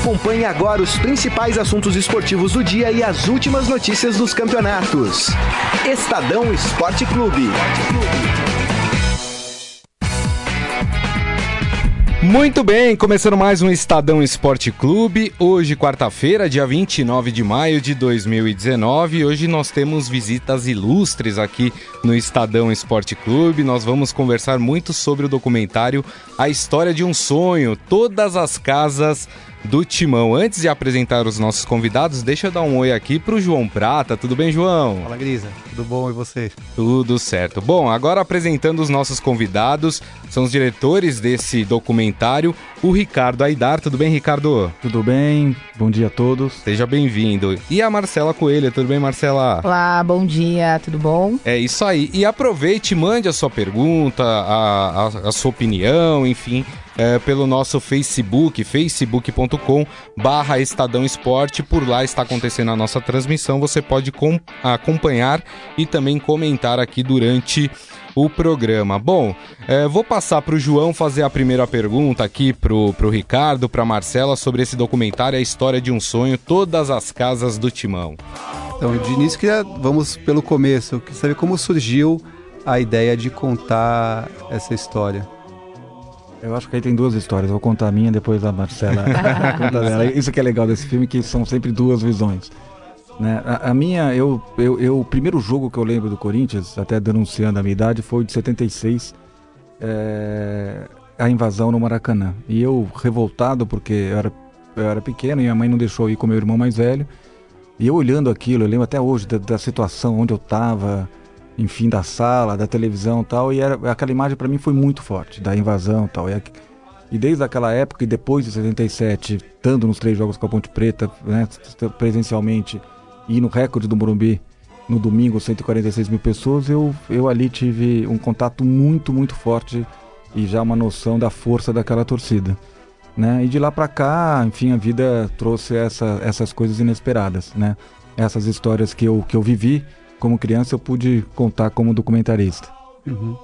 Acompanhe agora os principais assuntos esportivos do dia e as últimas notícias dos campeonatos. Estadão Esporte Clube. Muito bem, começando mais um Estadão Esporte Clube. Hoje, quarta-feira, dia 29 de maio de 2019. Hoje nós temos visitas ilustres aqui no Estadão Esporte Clube. Nós vamos conversar muito sobre o documentário A História de um Sonho. Todas as casas do Timão. Antes de apresentar os nossos convidados, deixa eu dar um oi aqui pro João Prata. Tudo bem, João? Fala, Grisa. Tudo bom e você? Tudo certo. Bom, agora apresentando os nossos convidados, são os diretores desse documentário, o Ricardo Aidar. Tudo bem, Ricardo? Tudo bem. Bom dia a todos. Seja bem-vindo. E a Marcela Coelho. Tudo bem, Marcela? Olá, bom dia. Tudo bom? É isso aí. E aproveite, mande a sua pergunta, a, a, a sua opinião, enfim é, pelo nosso Facebook, facebook.com barra Estadão Esporte. Por lá está acontecendo a nossa transmissão. Você pode acompanhar e também comentar aqui durante o programa. Bom, é, vou passar para o João fazer a primeira pergunta aqui para o Ricardo, para Marcela, sobre esse documentário, a história de um sonho, todas as casas do Timão. Então, de início, queria, vamos pelo começo. Eu queria saber como surgiu a ideia de contar essa história. Eu acho que aí tem duas histórias. vou contar a minha, depois a Marcela conta dela. Isso que é legal desse filme, que são sempre duas visões. Né? A, a, minha, eu, eu, eu, o primeiro jogo que eu lembro do Corinthians, até denunciando a minha idade, foi de 76, é, a invasão no Maracanã. E eu, revoltado, porque eu era, eu era pequeno e minha mãe não deixou ir com meu irmão mais velho. E eu olhando aquilo, eu lembro até hoje da, da situação onde eu estava enfim, da sala, da televisão tal, e era, aquela imagem para mim foi muito forte, da invasão tal. E, e desde aquela época e depois de 77, estando nos três jogos com a Ponte Preta, né, presencialmente, e no recorde do Morumbi, no domingo, 146 mil pessoas, eu, eu ali tive um contato muito, muito forte e já uma noção da força daquela torcida. Né? E de lá para cá, enfim, a vida trouxe essa, essas coisas inesperadas, né? Essas histórias que eu, que eu vivi como criança eu pude contar como documentarista. Uhum.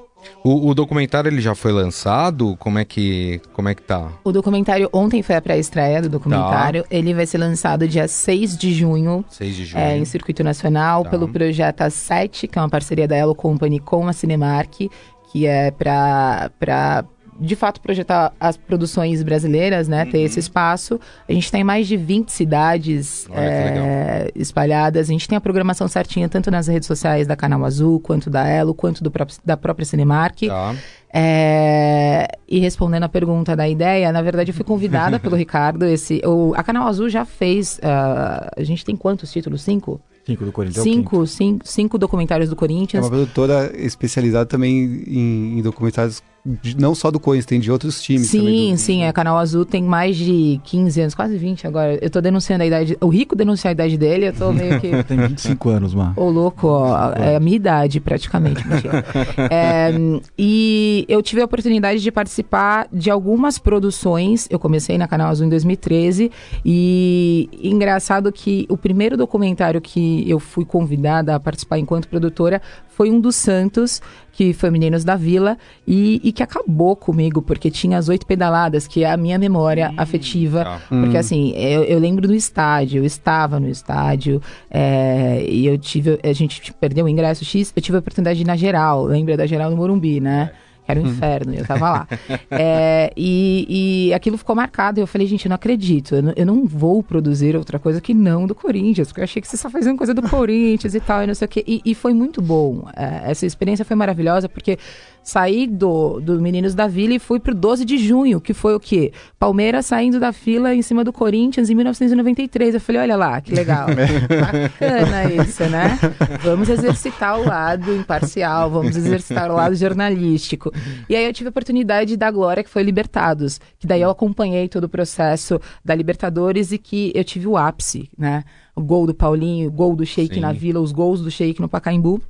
O, o, documentário ele já foi lançado? Como é que como é que tá? O documentário ontem foi a pré-estreia do documentário. Tá. Ele vai ser lançado dia 6 de junho. 6 de junho. É, em circuito nacional tá. pelo projeto A7, que é uma parceria da Elo Company com a Cinemark, que é para de fato projetar as produções brasileiras, né? Uhum. Ter esse espaço. A gente tem mais de 20 cidades é, espalhadas. A gente tem a programação certinha, tanto nas redes sociais da Canal Azul, quanto da Elo, quanto do próprio, da própria Cinemark. Tá. É, e respondendo a pergunta da ideia, na verdade eu fui convidada pelo Ricardo. Esse, o, a Canal Azul já fez. Uh, a gente tem quantos títulos? Cinco? Cinco do Corinthians. É cinco, cinco, cinco documentários do Corinthians. É uma produtora especializada também em, em documentários de, não só do Corinthians, tem de outros times. Sim, do... sim. A Canal Azul tem mais de 15 anos, quase 20 agora. Eu tô denunciando a idade. O Rico denunciou a idade dele, eu tô meio que. tem 25 anos, mano. Ô, louco, ó, é a minha idade, praticamente. é, e eu tive a oportunidade de participar de algumas produções. Eu comecei na Canal Azul em 2013. E engraçado que o primeiro documentário que eu fui convidada a participar enquanto produtora foi um dos Santos, que foi Meninos da Vila, e, e que acabou comigo, porque tinha as oito pedaladas, que é a minha memória hum, afetiva. Tá. Porque hum. assim, eu, eu, lembro do estádio, eu estava no estádio, é, e eu tive. A gente perdeu o ingresso X, eu tive a oportunidade de ir na geral, lembra da geral no Morumbi, né? É era um inferno, eu tava lá. É, e, e aquilo ficou marcado, e eu falei, gente, eu não acredito, eu não, eu não, vou produzir outra coisa que não do Corinthians, porque eu achei que você só fazia coisa do Corinthians e tal, e não sei o quê. E, e foi muito bom. É, essa experiência foi maravilhosa, porque saí do, do Meninos da Vila e fui pro 12 de junho, que foi o quê? Palmeiras saindo da fila em cima do Corinthians em 1993. Eu falei, olha lá, que legal. Bacana isso, né? Vamos exercitar o lado imparcial, vamos exercitar o lado jornalístico. E aí eu tive a oportunidade da Glória, que foi Libertados, que daí eu acompanhei todo o processo da Libertadores e que eu tive o ápice, né? O gol do Paulinho, o gol do Sheik Sim. na Vila, os gols do Sheik no Pacaembu.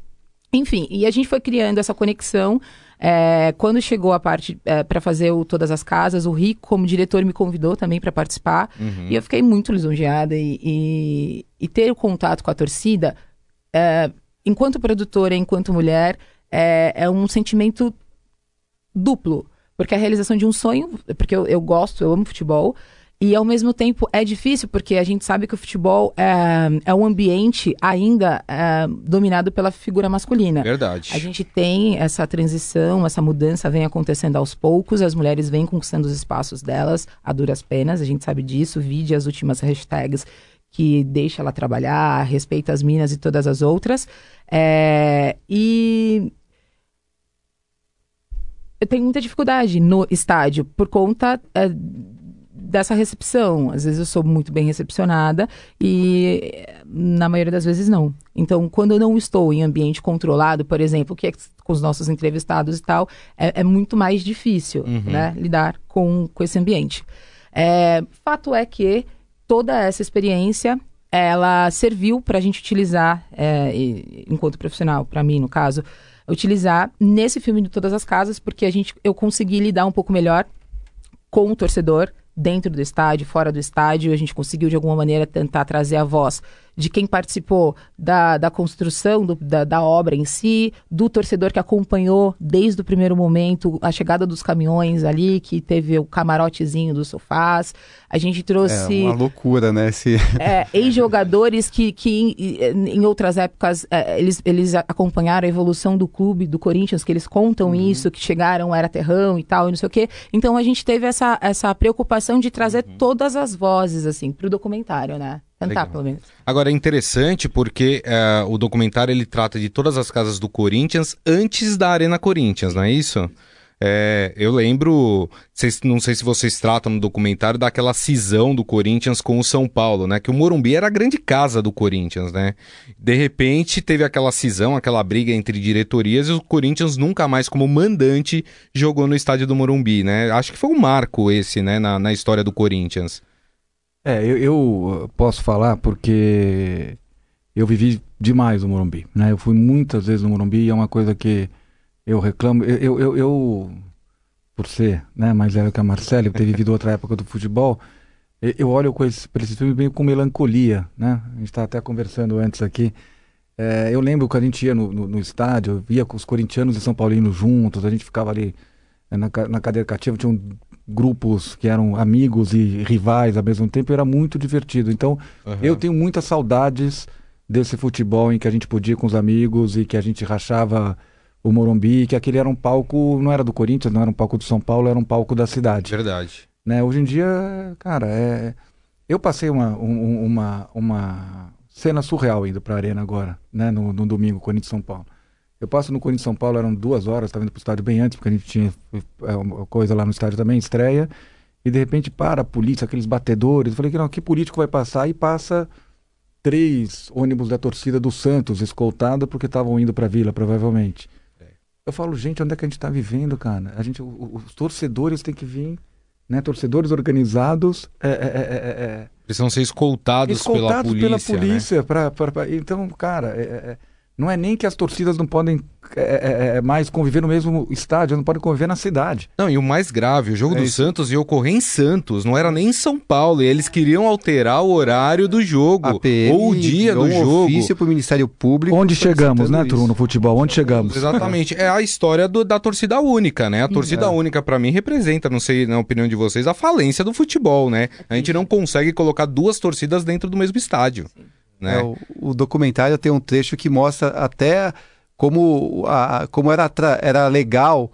Enfim, e a gente foi criando essa conexão. É, quando chegou a parte é, para fazer o Todas as Casas, o Rico, como diretor, me convidou também para participar. Uhum. E eu fiquei muito lisonjeada. E, e, e, ter o contato com a torcida, é, enquanto produtora, enquanto mulher, é, é um sentimento duplo. Porque a realização de um sonho, porque eu, eu gosto, eu amo futebol, E ao mesmo tempo é difícil, porque a gente sabe que o futebol é, é um ambiente ainda é, dominado pela figura masculina. Verdade. A gente tem essa transição, essa mudança vem acontecendo aos poucos, as mulheres vêm conquistando os espaços delas a duras penas, a gente sabe disso, vide as últimas hashtags que deixa ela trabalhar, respeita as minas e todas as outras. É, e eu tenho muita dificuldade no estádio por conta é, dessa recepção. Às vezes eu sou muito bem recepcionada e na maioria das vezes não. Então, quando eu não estou em ambiente controlado, por exemplo, que é com os nossos entrevistados e tal, é, é muito mais difícil uhum. né, lidar com, com esse ambiente. É, fato é que toda essa experiência ela serviu para a gente utilizar, é, enquanto profissional, para mim no caso, utilizar nesse filme de todas as casas, porque a gente, eu consegui lidar um pouco melhor com o torcedor dentro do estádio, fora do estádio, a gente conseguiu de alguma maneira tentar trazer a voz de quem participou da, da construção do, da, da, obra em si, do torcedor que acompanhou desde o primeiro momento a chegada dos caminhões ali, que teve o camarotezinho dos sofás. A gente trouxe. É uma loucura, né? Esse... É, ex-jogadores que, que em, em outras épocas é, eles, eles acompanharam a evolução do clube, do Corinthians, que eles contam uhum. isso, que chegaram, era terrão e tal, e não sei o quê. Então a gente teve essa, essa preocupação de trazer uhum. todas as vozes, assim, para o documentário, né? Tentar, Legal. pelo menos. Agora é interessante porque é, o documentário ele trata de todas as casas do Corinthians antes da Arena Corinthians, não é isso? É, eu lembro, não sei se vocês tratam no documentário daquela cisão do Corinthians com o São Paulo, né? Que o Morumbi era a grande casa do Corinthians, né? De repente teve aquela cisão, aquela briga entre diretorias e o Corinthians nunca mais, como mandante, jogou no estádio do Morumbi, né? Acho que foi um marco esse, né? Na, na história do Corinthians. É, eu, eu, posso falar porque eu vivi demais o Morumbi, né? Eu fui muitas vezes no Morumbi e é uma coisa que eu reclamo. Eu, eu, eu por ser né, mais velho que a Marcela, ter vivido outra época do futebol, eu olho para esse, esse filme meio com melancolia, né? A gente estava até conversando antes aqui. É, eu lembro que a gente ia no, no, no, estádio, via com os corintianos e São Paulinos juntos, a gente ficava ali na, na cadeira cativa, tinham grupos que eram amigos e rivais ao mesmo tempo, era muito divertido. Então, uhum. eu tenho muitas saudades desse futebol em que a gente podia com os amigos e que a gente rachava o Morumbi, que aquele era um palco, não era do Corinthians, não era um palco do São Paulo, era um palco da cidade. Verdade. Né? Hoje em dia, cara, é... eu passei uma, um, uma, uma cena surreal indo para a Arena agora, né? no, no domingo, Corinthians São Paulo. Eu passo no Corinthians São Paulo, eram duas horas, estava indo para o estádio bem antes, porque a gente tinha é, uma coisa lá no estádio também, estreia, e de repente para a polícia, aqueles batedores. Eu falei que não, que político vai passar? E passa três ônibus da torcida do Santos, escoltado porque estavam indo para a vila, provavelmente. É. Eu falo, gente, onde é que a gente está vivendo, cara? A gente, os torcedores têm que vir, né? Torcedores organizados. É, é, é, Precisam ser escoltados, escoltados pela polícia. Pela polícia né? pra, pra, pra, então, cara, é, não é nem que as torcidas não podem é, é, é, é, mais conviver no mesmo estádio, não podem conviver na cidade. Não, e o mais grave, o jogo é do isso. Santos ia ocorrer em Santos, não era nem em São Paulo, e eles queriam alterar o horário do jogo, ou o dia do um jogo. ofício para o Ministério Público. Onde chegamos, né, Tru, no futebol, onde chegamos? Exatamente, é a história do, da torcida única, né? A torcida é. única, para mim, representa, não sei na opinião de vocês, a falência do futebol, né? A gente não consegue colocar duas torcidas dentro do mesmo estádio. Sim. Né? É, o, o, documentário tem um trecho que mostra até como, a, como era, era legal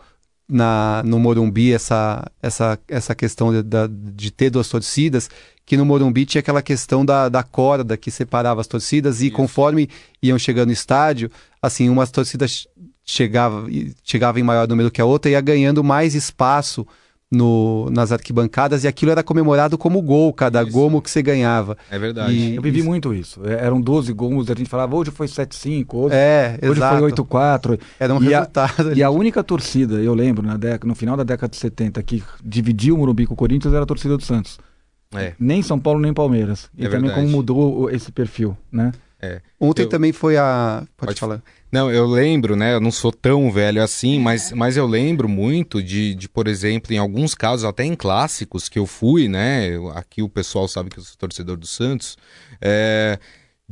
na, no Morumbi essa, essa, essa questão de, de, ter duas torcidas, que no Morumbi tinha aquela questão da, da corda que separava as torcidas e Isso. conforme iam chegando no estádio, assim, umas torcidas chegava, chegava em maior número que a outra e ia ganhando mais espaço no, nas arquibancadas e aquilo era comemorado como gol, cada isso. gomo que você ganhava. É verdade. E, eu vivi isso. muito isso. É, eram 12 gols, a gente falava, hoje foi 7-5, hoje, é, hoje foi 8-4. Era um e resultado. A, e a única torcida, eu lembro, na década, no final da década de 70, que dividia o Morumbi com o Corinthians era a torcida do Santos. É. Nem São Paulo, nem Palmeiras. E é também verdade. como mudou esse perfil, né? É. Ontem eu... também foi a. Pode, Pode falar. Não, eu lembro, né? Eu não sou tão velho assim, mas, mas eu lembro muito de, de, por exemplo, em alguns casos, até em clássicos que eu fui, né? Aqui o pessoal sabe que eu sou torcedor do Santos. É,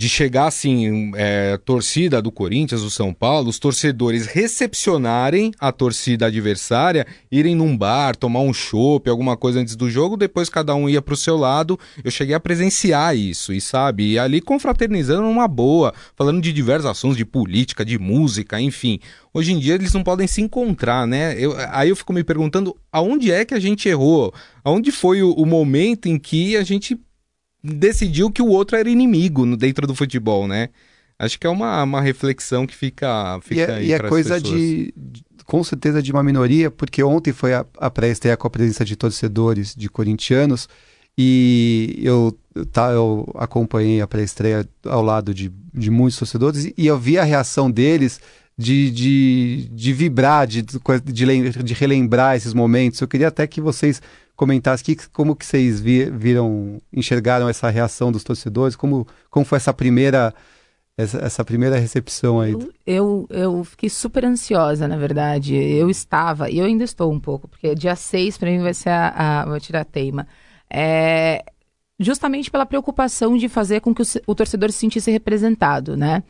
de chegar assim, é, torcida do Corinthians, do São Paulo, os torcedores recepcionarem a torcida adversária, irem num bar, tomar um chopp, alguma coisa antes do jogo, depois cada um ia pro seu lado. Eu cheguei a presenciar isso, e sabe, e ali confraternizando numa boa, falando de diversos assuntos, de política, de música, enfim. Hoje em dia eles não podem se encontrar, né? Eu, aí eu fico me perguntando aonde é que a gente errou? Aonde foi o, o momento em que a gente decidiu que o outro era inimigo dentro do futebol, né? Acho que é uma, uma reflexão que fica, fica e é, aí E é coisa de, de, com certeza, de uma minoria, porque ontem foi a, a pré-estreia com a presença de torcedores de corintianos e eu, tá, eu acompanhei a pré-estreia ao lado de, de muitos torcedores e eu vi a reação deles de, de, de vibrar, de, de, de relembrar esses momentos. Eu queria até que vocês comentasse que, como que vocês vi, viram, enxergaram essa reação dos torcedores, como, como foi essa primeira essa, essa primeira recepção aí. Eu, eu, eu, fiquei super ansiosa, na verdade. Eu estava, e eu ainda estou um pouco, porque dia 6 para mim vai ser a, a vou tirar a teima. É, justamente pela preocupação de fazer com que o, o torcedor se sentisse representado, né?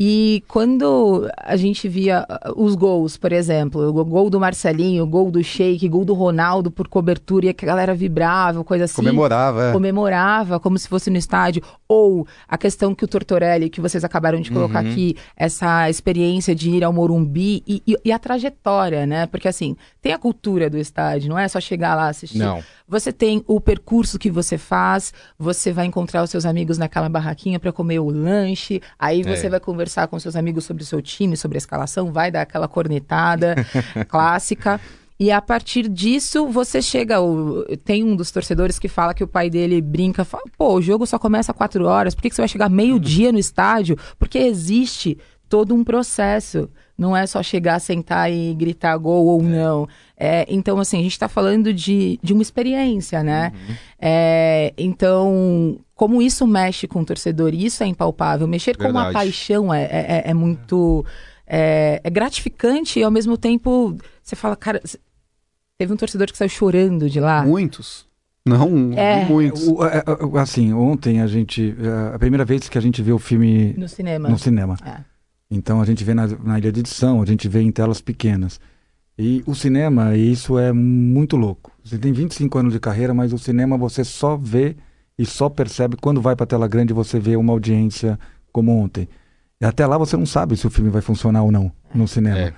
E quando a gente via uh, os gols, por exemplo, o gol do Marcelinho, o gol do Sheik, gol do Ronaldo por cobertura e a galera vibrava, coisa assim. Comemorava, é. Comemorava, como se fosse no estádio. Ou a questão que o Tortorelli, que vocês acabaram de colocar uhum. aqui, essa experiência de ir ao Morumbi e, e, e, a trajetória, né? Porque assim, tem a cultura do estádio, não é só chegar lá assistir. Não. Você tem o percurso que você faz, você vai encontrar os seus amigos naquela barraquinha para comer o lanche, aí você é. vai conversar com seus amigos sobre o seu time, sobre a escalação, vai dar aquela cornetada clássica. E a partir disso, você chega. O, tem um dos torcedores que fala que o pai dele brinca, fala, pô, o jogo só começa quatro horas, por que, que você vai chegar meio-dia no estádio? Porque existe todo um processo. Não é só chegar, sentar e gritar gol ou não. É, então, assim, a gente está falando de, de uma experiência, né? Uhum. É, então, como isso mexe com o torcedor, isso é impalpável. Mexer Verdade. com uma paixão é, é, é, é muito. É, é, gratificante e ao mesmo tempo você fala, cara, teve um torcedor que saiu chorando de lá. Muitos. Não, é. muitos. O, assim, ontem a gente. A primeira vez que a gente viu o filme. No cinema. No cinema. É. Então a gente vê na, na ilha de edição, a gente vê em telas pequenas. E o cinema, isso é muito louco. Você tem 25 anos de carreira, mas o cinema você só vê e só percebe quando vai para a tela grande você vê uma audiência como ontem. E até lá você não sabe se o filme vai funcionar ou não no cinema. É.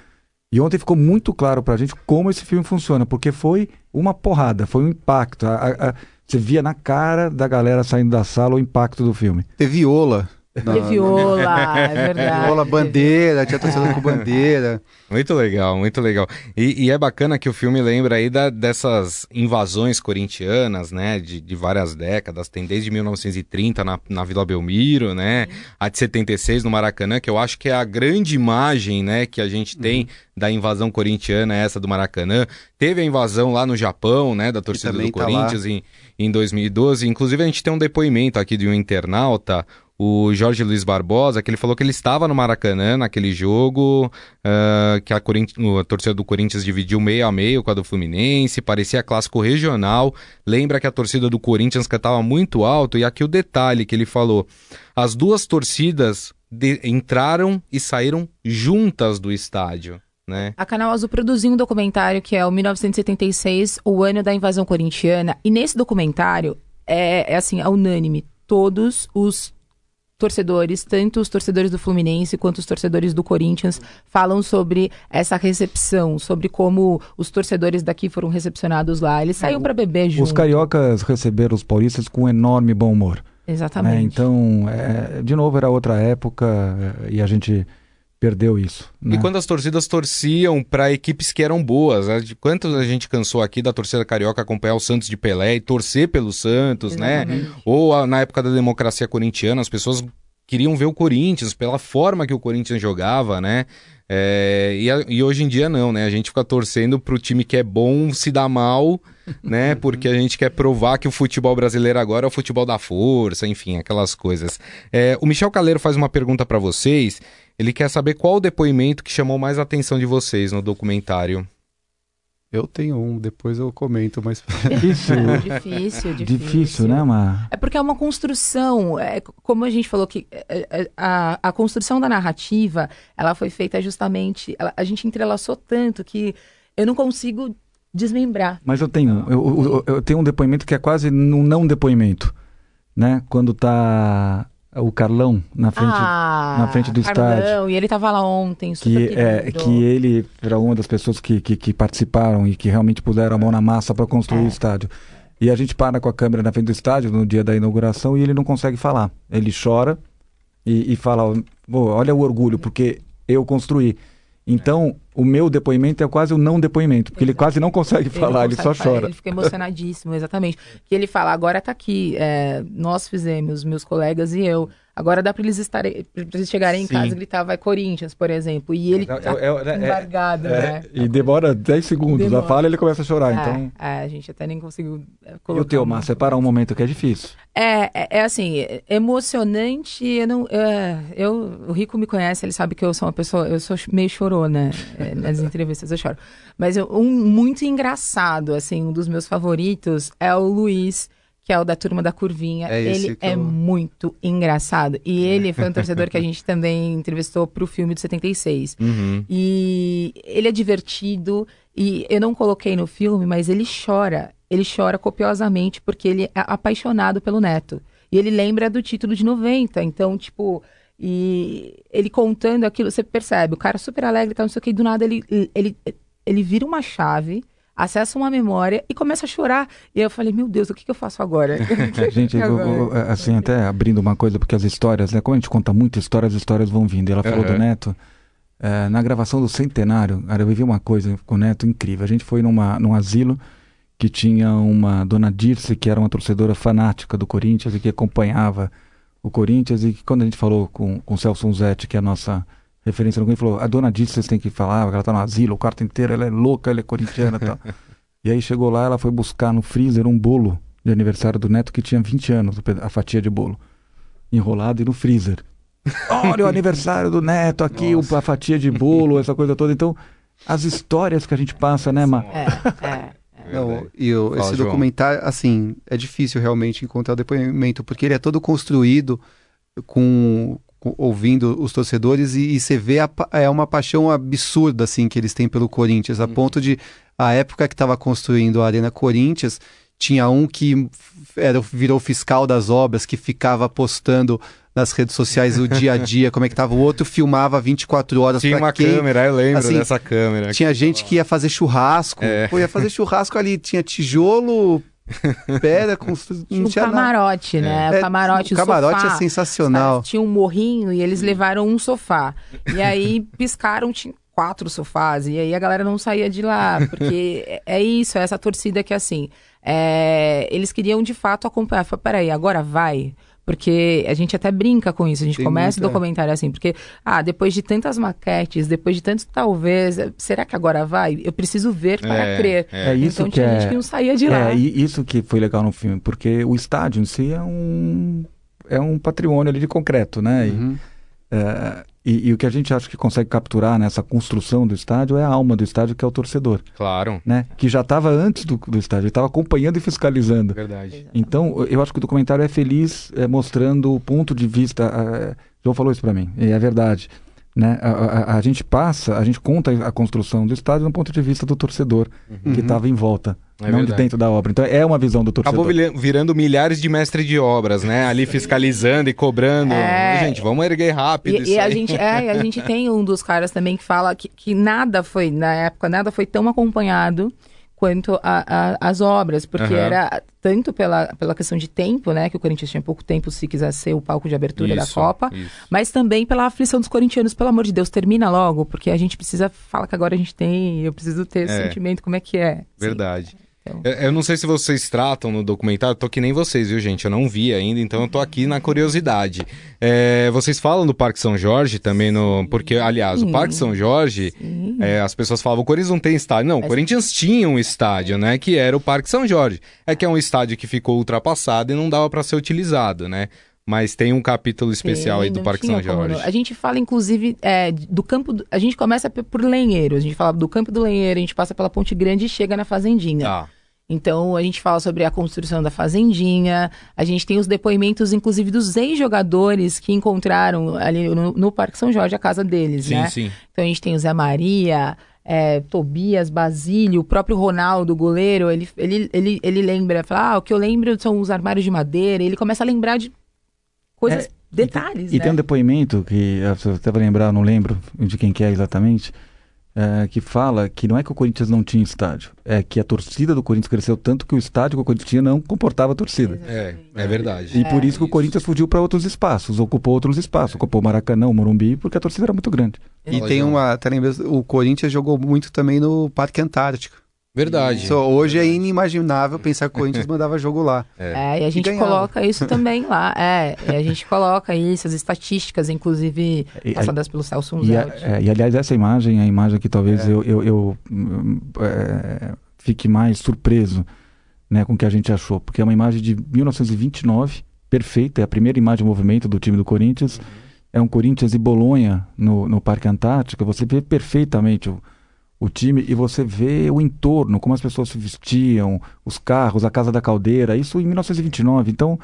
E ontem ficou muito claro pra gente como esse filme funciona, porque foi uma porrada, foi um impacto. A, a, a, você via na cara da galera saindo da sala o impacto do filme. Teve viola. Não, viola, é verdade. Viola, bandeira, tinha torcida com bandeira. Muito legal, muito legal. E, e, é bacana que o filme lembra aí da, dessas invasões corintianas, né, de, de, várias décadas. Tem desde 1930 na, na Vila Belmiro, né, a de 76 no Maracanã, que eu acho que é a grande imagem, né, que a gente tem uhum. da invasão corintiana, essa do Maracanã. Teve a invasão lá no Japão, né, da torcida do tá Corinthians em, em 2012. Inclusive a gente tem um depoimento aqui de um internauta, o Jorge Luiz Barbosa, que ele falou que ele estava no Maracanã naquele jogo, uh, que a, a, torcida do Corinthians dividiu meio a meio com a do Fluminense, parecia clássico regional. Lembra que a torcida do Corinthians cantava muito alto, e aqui o detalhe que ele falou: as duas torcidas de, entraram e saíram juntas do estádio. Né? A Canal Azul produziu um documentário que é o 1976, o ano da invasão corintiana, e nesse documentário é, é assim, é unânime. Todos os torcedores, tanto os torcedores do Fluminense quanto os torcedores do Corinthians, falam sobre essa recepção, sobre como os torcedores daqui foram recepcionados lá. Eles saíram para beber junto. Os cariocas receberam os paulistas com enorme bom humor. Exatamente. É, então, é, de novo, era outra época é, e a gente perdeu isso. Né? E quando as torcidas torciam para equipes que eram boas, né? de quanto a gente cansou aqui da torcida carioca acompanhar o Santos de Pelé e torcer pelo Santos, né? Exatamente. né? Ou a, na época da democracia corintiana, as pessoas queriam ver o Corinthians pela forma que o Corinthians jogava, né? É, e, a, e, hoje em dia não, né? A gente fica torcendo pro time que é bom se dar mal, né? Porque a gente quer provar que o futebol brasileiro agora é o futebol da força, enfim, aquelas coisas. É, o Michel Caleiro faz uma pergunta para vocês. Ele quer saber qual o depoimento que chamou mais a atenção de vocês no documentário. Eu tenho um, depois eu comento, mas. Difícil, difícil, difícil. Difícil, né, Mar? É porque é uma construção, é, como a gente falou que é, é, a, a construção da narrativa, ela foi feita justamente, ela, a gente entrelaçou tanto que eu não consigo desmembrar. Mas eu tenho, eu, eu, eu tenho um depoimento que é quase um não depoimento, né? Quando tá o Carlão na frente, ah, na frente do Carlão, estádio. E ele tava lá ontem, super Que, é, que ele era uma das pessoas que, que, que participaram e que realmente puseram a mão na massa para construir É. o estádio. E a gente para com a câmera na frente do estádio no dia da inauguração e ele não consegue falar. Ele chora e, e fala: "Pô, olha o orgulho, porque eu construí. Então, o meu depoimento é quase o não depoimento, porque ele quase não consegue Ele falar, ele consegue só falar, chora. Ele fica emocionadíssimo, exatamente. Que ele fala, agora tá aqui, é, nós fizemos, meus colegas e eu. Agora dá pra eles, estarem, pra eles chegarem em Sim. casa e gritar, vai Corinthians, por exemplo. E ele Mas tá é- é- é- embargado, né? E demora 10 segundos, Demora. a fala ele começa a chorar. Então, É, é, a gente até nem conseguiu é, e colocar. o teu, uma- Mar, separa um momento que é difícil. É, é, é assim, é emocionante. Eu não, é, eu, o Rico me conhece, ele sabe que eu sou uma pessoa, eu sou meio chorona é, nas entrevistas, eu choro. Mas eu- um muito engraçado, assim, um dos meus favoritos é o Luiz, que é o da turma da Curvinha. É ele é eu- muito engraçado. E ele foi um torcedor que a gente também entrevistou pro filme de 76. Uhum. E ele é divertido. E eu não coloquei no filme, mas ele chora. Ele chora copiosamente porque ele é apaixonado pelo neto. E ele lembra do título de 90. Então, tipo, e ele contando aquilo, você percebe, o cara super alegre, tá, não sei o que, e do nada ele, ele, ele vira uma chave, acessa uma memória e começa a chorar. E eu falei, meu Deus, o que, que eu faço agora? Gente, eu- eu- eu- assim, até abrindo uma coisa, porque as histórias, né? Como a gente conta muita história, as histórias vão vindo. E ela falou Aham. do Neto. é, na gravação do Centenário, cara, eu vivi uma coisa com o Neto incrível. A gente foi numa, num asilo que tinha uma dona Dirce, que era uma torcedora fanática do Corinthians e que acompanhava o Corinthians. E que quando a gente falou com, com o Celso Unzetti, que é a nossa referência Corinthians, falou: a dona Dirce vocês têm que falar, ela tá no asilo, o quarto inteiro, ela é louca, ela é corintiana e tal. E aí chegou lá, ela foi buscar no freezer um bolo de aniversário do neto que tinha 20 anos, a fatia de bolo, enrolado e no freezer. Olha o aniversário do neto aqui, o- a fatia de bolo, essa coisa toda. Então, as histórias que a gente passa, né, Mar? É, é. Não, e o- Fala, esse João. documentário, assim, é difícil realmente encontrar o depoimento, porque ele é todo construído com- ouvindo os torcedores e, e você vê a é uma paixão absurda assim que eles têm pelo Corinthians, a ponto de a época que estava construindo a Arena Corinthians tinha um que era, virou fiscal das obras, que ficava postando nas redes sociais o dia a dia, como é que tava. O outro filmava 24 horas Tinha uma quem- câmera, eu lembro assim, dessa câmera. tinha gente que ia fazer churrasco. É. Pô, ia fazer churrasco ali. Tinha tijolo, pedra. Tinha não um tinha nada. camarote, né? É, o camarote, o camarote sofá. é sensacional. Tinha um morrinho e eles levaram um sofá. E aí piscaram, tinha quatro sofás. E aí a galera não saía de lá. Porque é- é isso, é essa torcida que assim. é, eles queriam de fato acompanhar. Falei, peraí, agora vai. Porque a gente até brinca com isso, a gente Tem começa o muita- documentário assim, porque, ah, depois de tantas maquetes, depois de tantos talvez, será que agora vai? Eu preciso ver para É, crer. é. É isso então que tinha é. gente que não saía de lá. É, e isso que foi legal no filme, porque o estádio em si é um é um patrimônio ali de concreto, né? E, Uhum. É, e, e o que a gente acha que consegue capturar nessa construção do estádio é a alma do estádio, que é o torcedor, Claro, né? Que já estava antes do, do estádio, estava acompanhando e fiscalizando. verdade. Então, eu acho que o documentário é feliz é, mostrando o ponto de vista. é, João falou isso para mim, e é verdade. Né? A, a- a gente passa, a gente conta a construção do estádio do ponto de vista do torcedor que estava em volta, É não de verdade. dentro da obra. Então, é uma visão do torcedor. Acabou vira- virando milhares de mestres de obras, né? Ali fiscalizando e cobrando. É. Gente, vamos erguer rápido E, isso e a gente, é, a gente tem um dos caras também que fala que, que nada foi, na época, nada foi tão acompanhado quanto as obras, porque Aham. era tanto pela, pela questão de tempo, né, que o Corinthians tinha pouco tempo se quisesse ser o palco de abertura da Isso, Copa, isso. mas também pela aflição dos corintianos, pelo amor de Deus, termina logo, porque a gente precisa, fala que agora a gente tem, eu preciso ter esse É. sentimento, como é que é? Verdade. Então. Eu, eu não sei se vocês tratam no documentário, tô que nem vocês, viu, gente? Eu não vi ainda, então eu tô aqui na curiosidade. É, vocês falam do Parque São Jorge também, no, porque, aliás, o Sim. Parque São Jorge, é, as pessoas falavam, o Corinthians não tem estádio. Não, o Corinthians tinha um estádio, né? Que era o Parque São Jorge. É que é um estádio que ficou ultrapassado e não dava para ser utilizado, né? Mas tem um capítulo especial aí do Parque São Jorge. A gente fala, inclusive, é, do campo. do- A gente começa por Lenheiro. A gente fala do campo do Lenheiro, a gente passa pela Ponte Grande e chega na Fazendinha. Ah, Então a gente fala sobre a construção da fazendinha, a gente tem os depoimentos, inclusive, dos ex-jogadores que encontraram ali no, no Parque São Jorge a casa deles, sim, né? sim. Então a gente tem o Zé Maria, é, Tobias, Basílio, o próprio Ronaldo, goleiro, ele, ele, ele, ele lembra, fala, ah, o que eu lembro são os armários de madeira, ele começa a lembrar de coisas, É, detalhes, E né? tem um depoimento que, se eu até vou lembrar, não lembro de quem que é exatamente, eh, que fala que não é que o Corinthians não tinha estádio, é que a torcida do Corinthians cresceu tanto que o estádio que o Corinthians tinha não comportava a torcida. É, é verdade. E por isso que o Corinthians fugiu para outros espaços, ocupou outros espaços, ocupou o Maracanã, o Morumbi, porque a torcida era muito grande. E tem uma. Até lembra, o Corinthians jogou muito também no Parque Antártico. Verdade. Isso, hoje é inimaginável pensar que o Corinthians mandava jogo lá. É, e a gente ganhava. coloca isso também lá. É, e a gente coloca isso, as estatísticas, inclusive E- passadas pelo Celso E, a- Unzelt. é, e, aliás, essa imagem é a imagem que talvez eu, eu, eu, hum, é, fique mais surpreso né, com o que a gente achou, porque é uma imagem de 1929, perfeita, é a primeira imagem em movimento do time do Corinthians. É um Corinthians e Bolonha no, no Parque Antártico. Você vê perfeitamente o, o time e você vê o entorno, como as pessoas se vestiam, os carros, a Casa da Caldeira, isso em 1929. Então,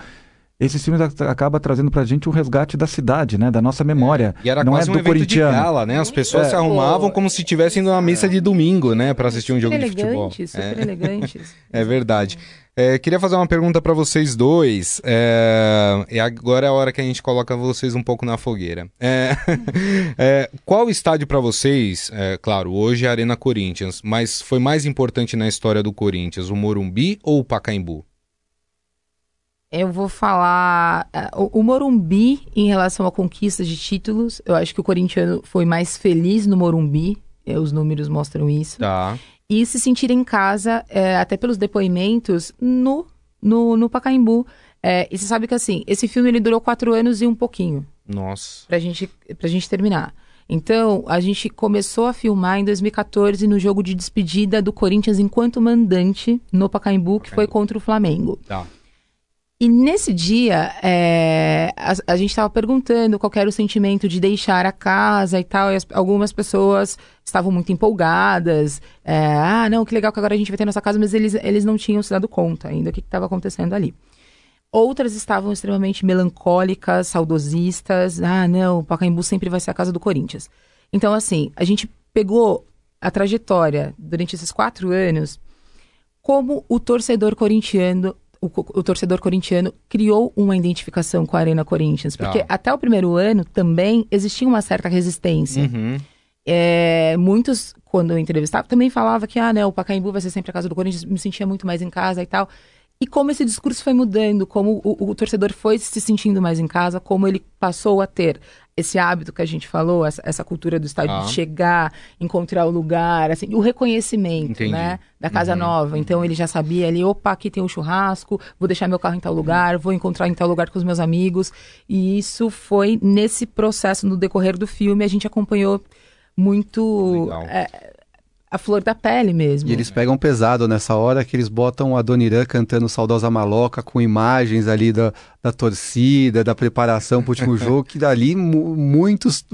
esses filmes ac- acabam trazendo pra gente um resgate da cidade, né, da nossa memória. E era Não quase é um do evento de corintiano. gala, né? As pessoas É. se arrumavam como se estivessem numa missa de domingo, né? Pra assistir um jogo super de futebol. super É. elegantes. É verdade. É, queria fazer uma pergunta para vocês dois. É, e agora é a hora que a gente coloca vocês um pouco na fogueira. É, é, qual estádio para vocês? é, claro, hoje é a Arena Corinthians, mas foi mais importante na história do Corinthians, o Morumbi ou o Pacaembu? Eu vou falar. eh, O, o Morumbi, em relação a conquistas de títulos, eu acho que o corintiano foi mais feliz no Morumbi. Os números mostram isso. Tá. E se sentir em casa, eh, até pelos depoimentos, no, no, no Pacaembu. Eh, e você sabe que assim, esse filme ele durou quatro anos e um pouquinho Nossa. pra gente, pra gente terminar. Então, a gente começou a filmar em 2014 no jogo de despedida do Corinthians enquanto mandante no Pacaembu, que foi contra o Flamengo. Tá. E nesse dia, é, a, a gente estava perguntando qual era o sentimento de deixar a casa e tal, e as- algumas pessoas estavam muito empolgadas. é, ah, não, que legal que agora a gente vai ter nossa casa, mas eles, eles não tinham se dado conta ainda do que estava acontecendo ali. Outras estavam extremamente melancólicas, saudosistas. Ah, não, o Pacaembu sempre vai ser a casa do Corinthians. Então, assim, a gente pegou a trajetória durante esses quatro anos como o torcedor corintiano o, o torcedor corintiano criou uma identificação com a Arena Corinthians. Porque Tá. até o primeiro ano também existia uma certa resistência. Uhum. É, muitos, quando eu entrevistava, também falava que ah, né, o Pacaembu vai ser sempre a casa do Corinthians, me sentia muito mais em casa e tal. E como esse discurso foi mudando, como o, o torcedor foi se sentindo mais em casa, como ele passou a ter esse hábito que a gente falou, essa, essa cultura do estádio Ah. de chegar, encontrar o lugar, assim, o reconhecimento, Entendi. né, da casa Uhum. nova. Então ele já sabia ali, opa, aqui tem um churrasco, vou deixar meu carro em tal lugar, vou encontrar em tal lugar com os meus amigos. E isso foi nesse processo, no decorrer do filme, a gente acompanhou muito Legal. é, a flor da pele mesmo. E eles pegam pesado nessa hora que eles botam a Donirã cantando Saudosa Maloca com imagens ali da, da torcida, da preparação pro último jogo, que dali mu- muitos,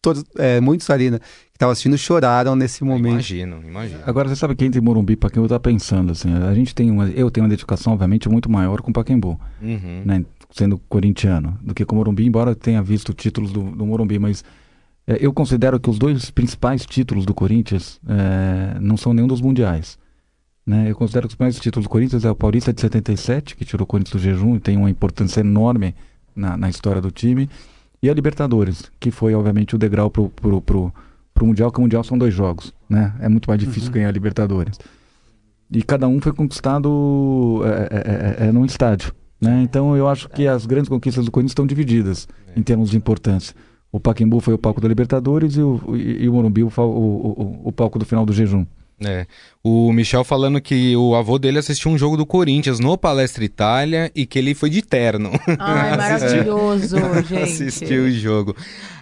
tor- é, muitos ali, né, que estavam assistindo choraram nesse momento. Imagino, imagino. Agora, você sabe que entre Morumbi e Pacaembu, eu tava pensando, assim, a gente tem uma, eu tenho uma dedicação, obviamente, muito maior com o Pacaembu, Uhum. né, sendo corintiano, do que com o Morumbi, embora eu tenha visto títulos do, do Morumbi, mas eu considero que os dois principais títulos do Corinthians é, não são nenhum dos mundiais. Né? Eu considero que os principais títulos do Corinthians é o Paulista de 77, que tirou o Corinthians do jejum e tem uma importância enorme na, na história do time, e a Libertadores, que foi, obviamente, o degrau pro, pro Mundial, que o Mundial são dois jogos, né? É muito mais difícil ganhar a Libertadores. E cada um foi conquistado é, é, é, é, num estádio, né? Então eu acho que as grandes conquistas do Corinthians estão divididas em termos de importância. O Pacaembu foi o palco da Libertadores e o, e, e o Morumbi o, o, o, o palco do final do jejum. É. O Michel falando que o avô dele assistiu um jogo do Corinthians no Palestra Itália e que ele foi de terno. Ai, maravilhoso, gente. Assistiu o jogo.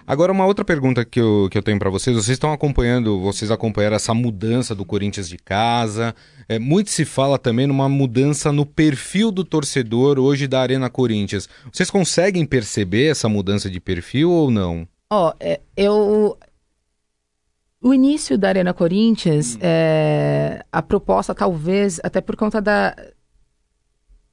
Agora, uma outra pergunta que eu, que eu tenho para vocês. Vocês estão acompanhando, vocês acompanharam essa mudança do Corinthians de casa. É, muito se fala também numa mudança no perfil do torcedor hoje da Arena Corinthians. Vocês conseguem perceber essa mudança de perfil ou não? Ó, oh, é, eu o início da Arena Corinthians, hum. é, a proposta talvez, até por conta da,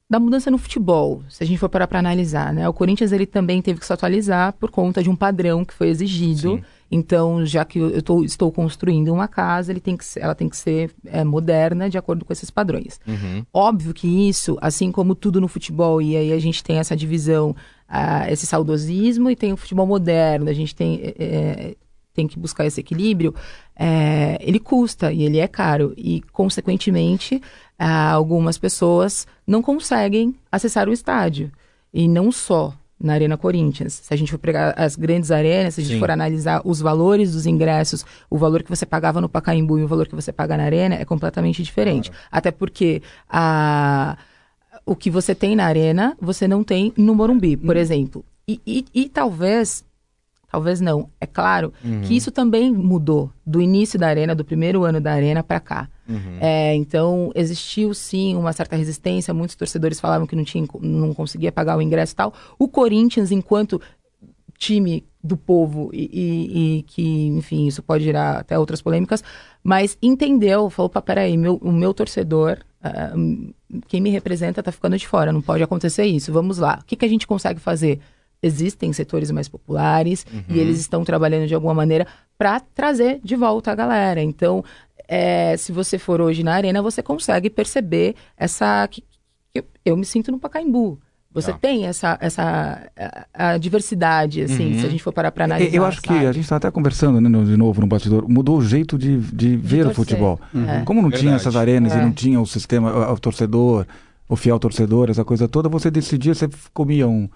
da mudança no futebol, se a gente for parar para analisar, né? O Corinthians ele também teve que se atualizar por conta de um padrão que foi exigido. Sim. Então, já que eu tô, estou construindo uma casa, ele tem que, ela tem que ser é, moderna de acordo com esses padrões. Uhum. Óbvio que isso, assim como tudo no futebol, e aí a gente tem essa divisão, uh, esse saudosismo, e tem o futebol moderno, a gente tem é, é tem que buscar esse equilíbrio, é, ele custa e ele é caro. E, consequentemente, é, algumas pessoas não conseguem acessar o estádio. E não só na Arena Corinthians. Se a gente for pegar as grandes arenas, se a gente Sim. for analisar os valores dos ingressos, o valor que você pagava no Pacaembu e o valor que você paga na Arena é completamente diferente. Claro. Até porque a, o que você tem na Arena, você não tem no Morumbi, por hum. exemplo. E, e, e talvez Talvez não. É claro uhum. que isso também mudou do início da arena, do primeiro ano da arena para cá. Uhum. É, então, existiu sim uma certa resistência. Muitos torcedores falavam que não, tinha, não conseguia pagar o ingresso e tal. O Corinthians, enquanto time do povo e, e, e, que, enfim, isso pode gerar até outras polêmicas, mas entendeu, falou, pá, peraí, meu, o meu torcedor, uh, quem me representa tá ficando de fora, não pode acontecer isso, vamos lá. O que, que a gente consegue fazer? Existem setores mais populares uhum. e eles estão trabalhando de alguma maneira para trazer de volta a galera. Então, é, se você for hoje na arena, você consegue perceber essa. Que, que eu me sinto no Pacaembu. Você ah. tem essa, essa a, a diversidade, assim, uhum. se a gente for parar para analisar. Eu acho sabe? que a gente está até conversando né, de novo no bastidor, mudou o jeito de, de, de ver torcer. o futebol. Uhum. É. Como não Verdade. tinha essas arenas é. e não tinha o sistema, o, o torcedor, o fiel torcedor, essa coisa toda, você decidia, você comia um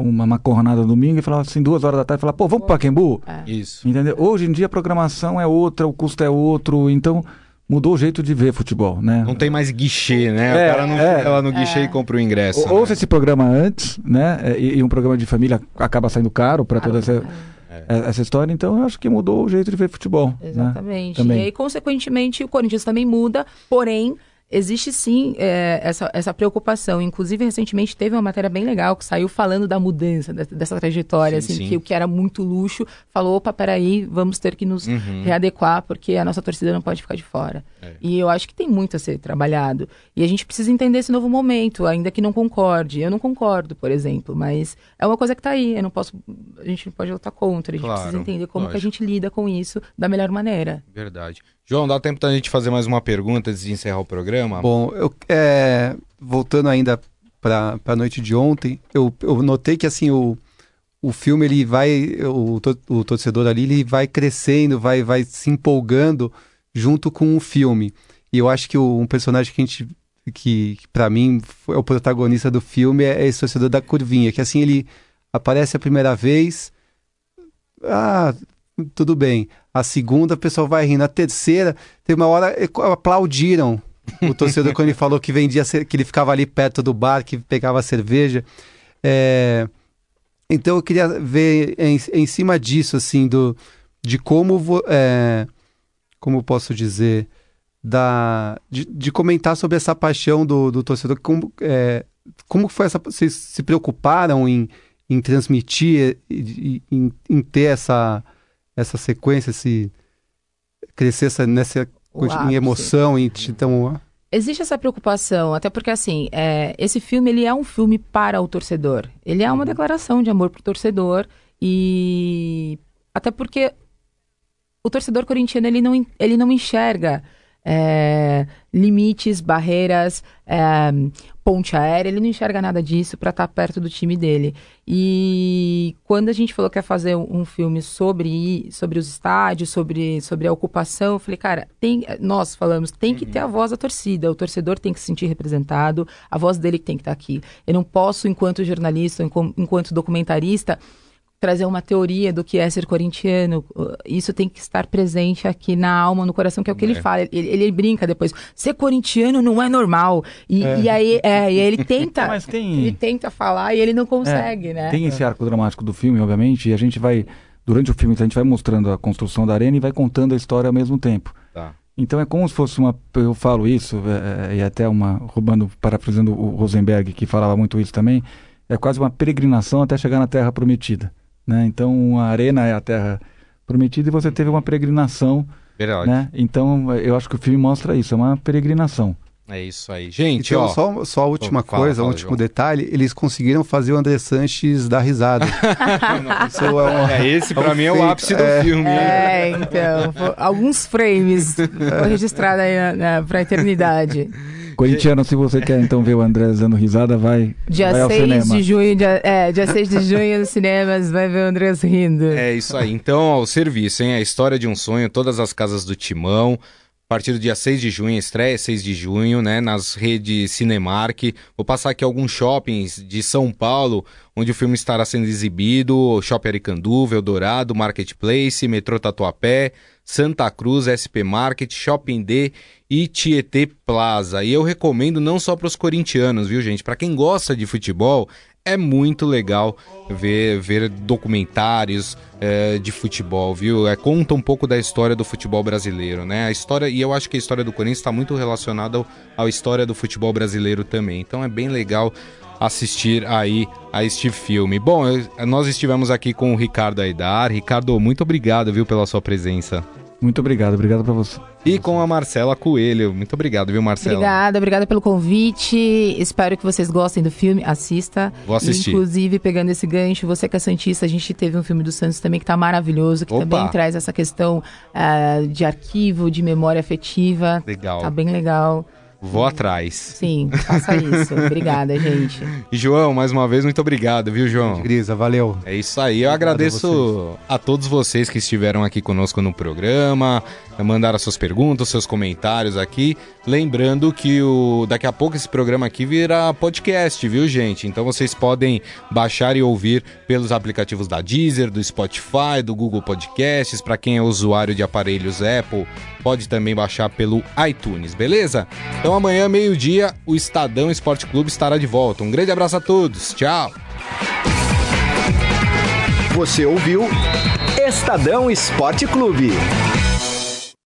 uma macornada domingo e falava assim, duas horas da tarde, falava, pô, vamos para Pacaembu? É. Isso. Entendeu? Hoje em dia a programação é outra, o custo é outro, então mudou o jeito de ver futebol, né? Não tem mais guichê, né? É, o cara não é, fica lá no guichê é. e compra o ingresso. Ou, né? você se programa antes, né? E, e, um programa de família acaba saindo caro para toda essa, é. essa história, então eu acho que mudou o jeito de ver futebol. Né? Exatamente. Né? E aí, consequentemente, o Corinthians também muda, porém existe sim é, essa, essa preocupação. Inclusive, recentemente teve uma matéria bem legal que saiu falando da mudança dessa, dessa trajetória, sim, assim, sim. Que o que era muito luxo falou: opa, peraí, vamos ter que nos uhum. readequar, porque a nossa torcida não pode ficar de fora. É. E eu acho que tem muito a ser trabalhado. E a gente precisa entender esse novo momento, ainda que não concorde. Eu não concordo, por exemplo, mas é uma coisa que está aí. Eu não posso, a gente não pode lutar contra. A gente claro, precisa entender como que a gente lida com isso da melhor maneira. Verdade. João, dá tempo da gente fazer mais uma pergunta antes de encerrar o programa? Bom, eu, é, voltando ainda para a noite de ontem, eu, eu notei que assim o, o filme ele vai, o, o torcedor ali ele vai crescendo, vai, vai se empolgando junto com o filme. E eu acho que o, um personagem que a gente que, que para mim é o protagonista do filme é esse torcedor da curvinha, que assim ele aparece a primeira vez, ah, tudo bem. A segunda, o pessoal vai rindo. A terceira, teve uma hora, aplaudiram o torcedor quando ele falou que vendia, que ele ficava ali perto do bar, que pegava cerveja. É... Então eu queria ver em, em, cima disso, assim, do, de como, é, como posso dizer, da, de, de, comentar sobre essa paixão do, do torcedor, como, é, como foi essa, vocês se preocuparam em, em transmitir, em, em ter essa, essa sequência, se crescer essa, nessa em emoção, em, então Existe essa preocupação, até porque assim, é, esse filme ele é um filme para o torcedor. Ele é uma uhum. declaração de amor para o torcedor e até porque o torcedor corintiano ele não, ele não enxerga é, limites, barreiras, é, ponte aérea, ele não enxerga nada disso para estar tá perto do time dele. E quando a gente falou que ia fazer um filme sobre, sobre os estádios, sobre, sobre a ocupação, eu falei, cara, tem, nós falamos, tem que ter a uhum. voz da torcida, o torcedor tem que se sentir representado, a voz dele tem que estar tá aqui. Eu não posso, enquanto jornalista, enquanto documentarista, trazer uma teoria do que é ser corintiano. Isso tem que estar presente aqui na alma, no coração, que é o que é. ele fala. Ele, ele, brinca depois. Ser corintiano não é normal. E, é. e aí, é, e ele tenta. Mas tem... Ele tenta falar e ele não consegue, é, né? Tem esse arco dramático do filme, obviamente, e a gente vai. Durante o filme, a gente vai mostrando a construção da arena e vai contando a história ao mesmo tempo. Tá. Então é como se fosse uma. Eu falo isso, é, é, e até uma. roubando, parafraseando o Rosenberg, que falava muito isso também. É quase uma peregrinação até chegar na Terra Prometida. Né? Então a arena é a Terra Prometida e você teve uma peregrinação. Verdade. Né? Então eu acho que o filme mostra isso, é uma peregrinação. É isso aí. Gente, então, ó... Só, só a última fala, coisa, o último João. detalhe, eles conseguiram fazer o André Sanches dar risada. isso é, um, é, esse pra é um mim feito, é o ápice do é. filme. É, então, alguns frames registrados aí na, pra eternidade. Corintiano, se você quer então ver o André dando risada, vai, dia vai 6 de junho, dia, é, dia 6 de junho nos cinemas, vai ver o André rindo. É isso aí. Então, o serviço, hein? A história de um sonho, todas as casas do Timão, a partir do dia 6 de junho, estreia 6 de junho, né, nas redes Cinemark. Vou passar aqui alguns shoppings de São Paulo, onde o filme estará sendo exibido: Shopping Aricanduva, Eldorado, Marketplace, Metrô Tatuapé, Santa Cruz, SP Market, Shopping D e Tietê Plaza. E eu recomendo não só para os corintianos, viu, gente? Para quem gosta de futebol, é muito legal ver, ver documentários é, de futebol, viu? É, conta um pouco da história do futebol brasileiro, né? A história, e eu acho que a história do Corinthians está muito relacionada à história do futebol brasileiro também. Então é bem legal assistir aí a este filme. Bom, eu, nós estivemos aqui com o Ricardo Aidar. Ricardo, muito obrigado, viu, pela sua presença. Muito obrigado, obrigado para você. E com a Marcela Coelho. Muito obrigado, viu, Marcela? Obrigada, obrigada pelo convite. Espero que vocês gostem do filme. Assista. Vou assistir. Inclusive, pegando esse gancho, você que é Santista, a gente teve um filme do Santos também que tá maravilhoso, que Opa. também traz essa questão uh, de arquivo, de memória afetiva. Legal. Tá bem legal. Vou atrás. Sim, faça isso. Obrigada, gente. João, mais uma vez, muito obrigado, viu, João? Grisa, valeu. É isso aí. Eu agradeço a, a, todos vocês que estiveram aqui conosco no programa, mandaram suas perguntas, seus comentários aqui. Lembrando que o daqui a pouco esse programa aqui virá podcast, viu, gente? Então vocês podem baixar e ouvir pelos aplicativos da Deezer, do Spotify, do Google Podcasts. Para quem é usuário de aparelhos Apple, pode também baixar pelo iTunes, beleza? Então amanhã, meio-dia, o Estadão Esporte Clube estará de volta. Um grande abraço a todos. Tchau. Você ouviu Estadão Esporte Clube.